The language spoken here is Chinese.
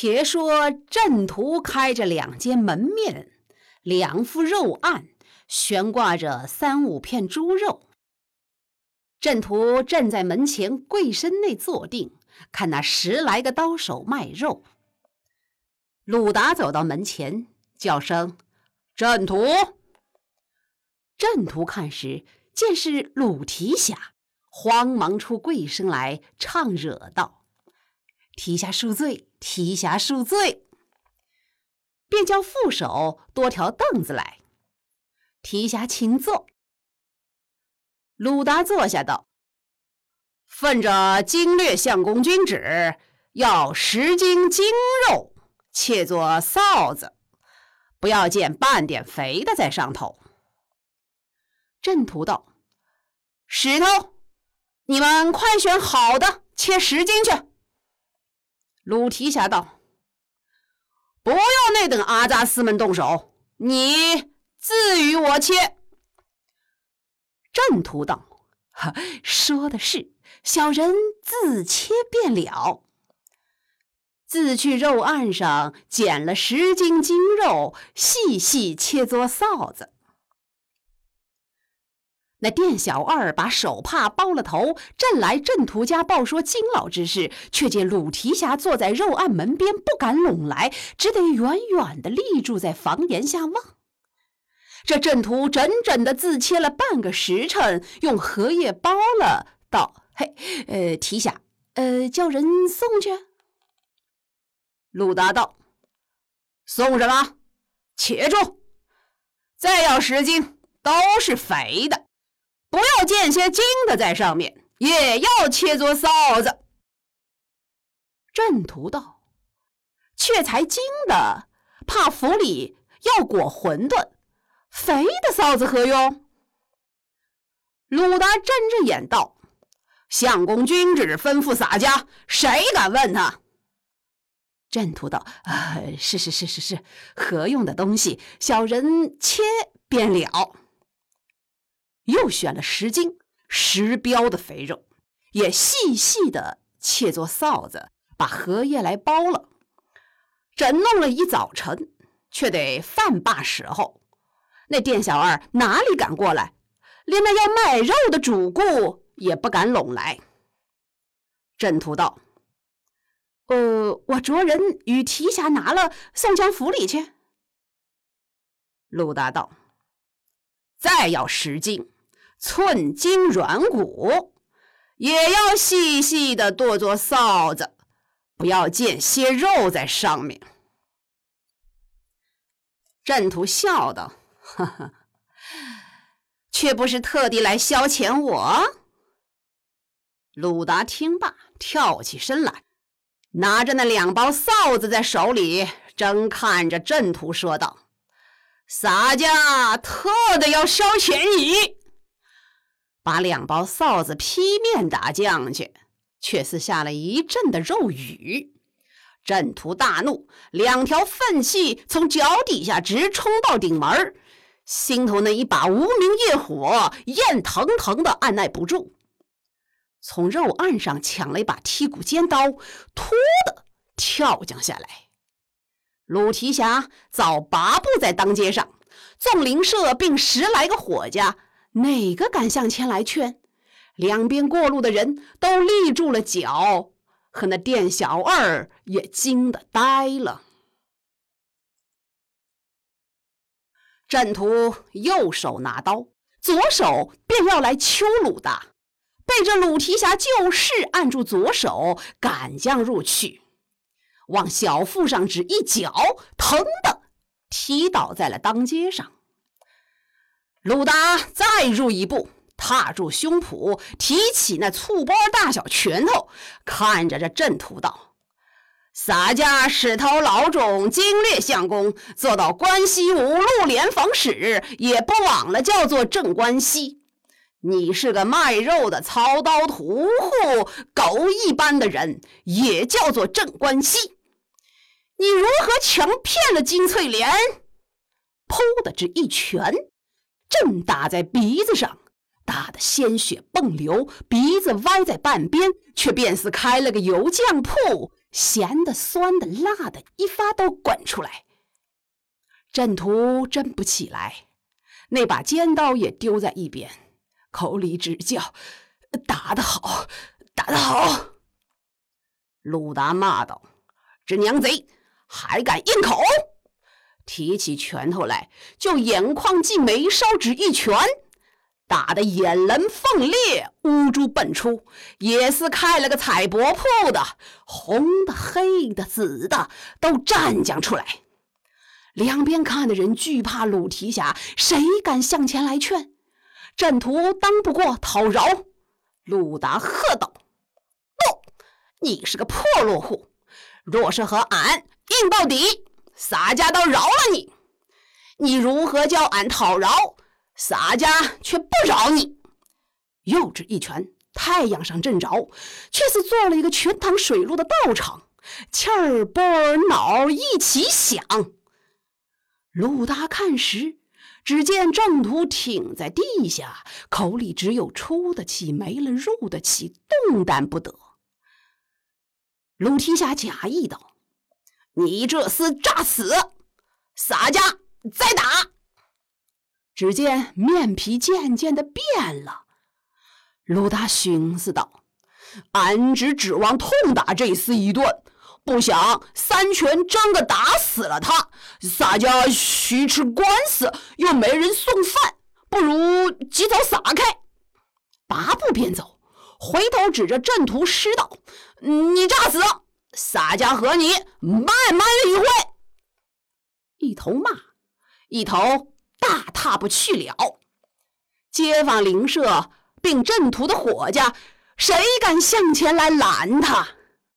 且说阵图开着两间门面，两副肉案悬挂着三五片猪肉。阵图站在门前跪身内坐定，看那十来个刀手卖肉。鲁达走到门前，叫声：“阵图！”阵图看时，见是鲁提辖，慌忙出跪身来，唱惹道：“提辖恕罪。”提辖恕罪，便叫副手多条凳子来。提辖请坐。鲁达坐下道：“奉着经略相公君旨，要十斤精肉，切作臊子，不要见半点肥的在上头。”郑屠道：“石头，你们快选好的，切十斤去。”鲁提辖道：“不用那等阿扎斯们动手，你自与我切。”正途道：“，说的是，小人自切便了。”自去肉案上捡了十斤精肉，细细切作臊子。那店小二把手帕包了头，正来郑屠家报说金老之事，却见鲁提辖坐在肉案门边，不敢拢来，只得远远的立住在房檐下望。这郑屠整整的自切了半个时辰，用荷叶包了，道：“嘿，呃，提辖，呃，叫人送去。”鲁达道：“送什么？且住！再要十斤，都是肥的。”不要见些精的在上面，也要切作臊子。郑屠道：“却才精的，怕府里要裹馄饨，肥的臊子何用？”鲁达睁着眼道：“相公君旨吩咐洒家，谁敢问他？”郑屠道：“啊，是是是是是，何用的东西，小人切便了。”又选了十斤十膘的肥肉，也细细的切作臊子，把荷叶来包了。整弄了一早晨，却得饭罢时候，那店小二哪里敢过来？连那要卖肉的主顾也不敢拢来。郑屠道：“呃，我着人与提辖拿了，送将府里去。”陆大道：“再要十斤。”寸筋软骨，也要细细的剁做臊子，不要见些肉在上面。郑屠笑道：“哈哈，却不是特地来消遣我。”鲁达听罢，跳起身来，拿着那两包臊子在手里，正看着郑屠说道：“洒家特的要消遣你。”把两包臊子劈面打将去，却似下了一阵的肉雨。阵图大怒，两条粪气从脚底下直冲到顶门心头那一把无名业火焰腾腾的，按耐不住，从肉案上抢了一把剔骨尖刀，突的跳将下来。鲁提辖早拔步在当街上，纵灵社并十来个伙家。哪个敢向前来劝？两边过路的人都立住了脚，和那店小二也惊得呆了。阵图右手拿刀，左手便要来揪鲁达，被这鲁提辖就是按住左手，赶将入去，往小腹上只一脚，疼的踢倒在了当街上。鲁达再入一步，踏住胸脯，提起那醋包大小拳头，看着这阵图道：“洒家使头老种精略相公，做到关西五路联防使，也不枉了叫做镇关西。你是个卖肉的操刀屠户，狗一般的人，也叫做镇关西。你如何强骗了金翠莲？”噗的这一拳。正打在鼻子上，打得鲜血迸流，鼻子歪在半边，却便似开了个油酱铺，咸的、酸的、辣的，一发都滚出来。阵图真不起来，那把尖刀也丢在一边，口里只叫：“打得好，打得好！”鲁达骂道：“这娘贼还敢硬口！”提起拳头来，就眼眶进眉梢指一拳。打得眼棱凤裂，乌珠迸出，也是开了个彩帛铺的，红的、黑的、紫的都绽将出来。两边看的人惧怕鲁提辖，谁敢向前来劝？阵图当不过讨饶，鲁达喝道：“不，你是个破落户，若是和俺硬到底，洒家都饶了你。你如何叫俺讨饶？”洒家却不饶你，又指一拳，太阳上正着，却是做了一个全塘水路的道场，气儿波儿脑一起响。鲁达看时，只见郑屠挺在地下，口里只有出的气，没了入的气，动弹不得。鲁提辖假意道：“你这厮诈死，洒家再打。”只见面皮渐渐的变了，鲁达寻思道：“俺只指望痛打这厮一顿，不想三拳真个打死了他。洒家须吃官司，又没人送饭，不如及早撒开。”八步便走，回头指着阵图师道：“你诈死，洒家和你慢慢理会。”一头骂，一头。大踏步去了，街坊邻舍并镇图的伙计，谁敢向前来拦他？